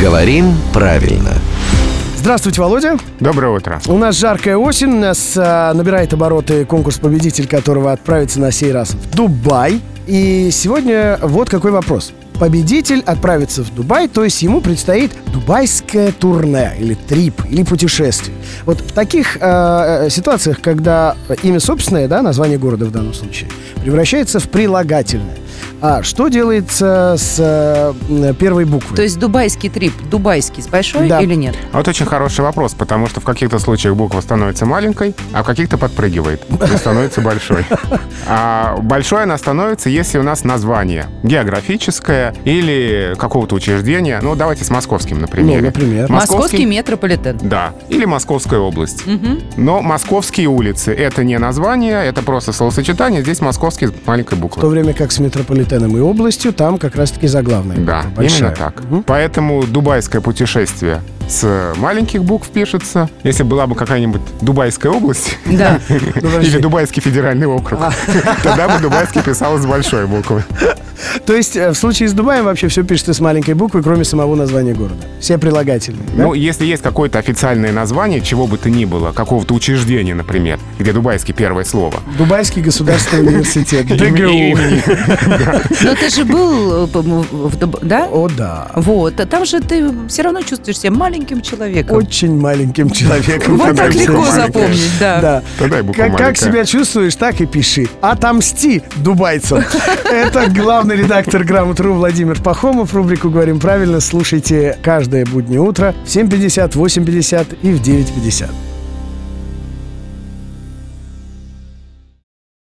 Говорим правильно. Здравствуйте, Володя. Доброе утро. У нас жаркая осень, у нас а, набирает обороты конкурс победитель, которого отправится на сей раз в Дубай. И сегодня вот какой вопрос. Победитель отправится в Дубай, то есть ему предстоит дубайское турне или трип, или путешествие. Вот в таких э, ситуациях, когда имя собственное, да, название города в данном случае, превращается в прилагательное. А что делается с э, первой буквой? То есть дубайский трип, дубайский с большой Да. или нет? Вот очень хороший вопрос, потому что в каких-то случаях буква становится маленькой, а в каких-то подпрыгивает и становится большой. А большой она становится, если у нас название географическое или какого-то учреждения. Ну, давайте с московским, ну, например. например. Московский метрополитен. Да, или Московская область. Но московские улицы — это не название, это просто словосочетание. Здесь московский с маленькой В то буквы. время как с метрополитеном и областью, там как раз-таки заглавная. Да, большая. именно так. Поэтому дубайское путешествие с маленьких букв пишется. Если была бы какая-нибудь Дубайская область Да. Или Дубайский федеральный округ, тогда бы Дубайский писалось с большой буквы. То есть э, в случае с Дубаем вообще все пишется с маленькой буквы, кроме самого названия города. Все прилагательные. да? Ну, если есть какое-то официальное название, чего бы то ни было, какого-то учреждения, например, где дубайский первое слово. Дубайский государственный университет. ДГУ. Но ты же был, э, в Дуб- да? О, да. Вот, а там же ты все равно чувствуешь себя маленьким человеком. Очень маленьким человеком. Вот так легко запомнить, да. Как, себя чувствуешь, так и пиши. Отомсти дубайцам. Это главный редактор «Грамотру» Владимир Пахомов. Рубрику «Говорим правильно» слушайте каждое буднее утро в 7.50, 8.50 и в 9.50.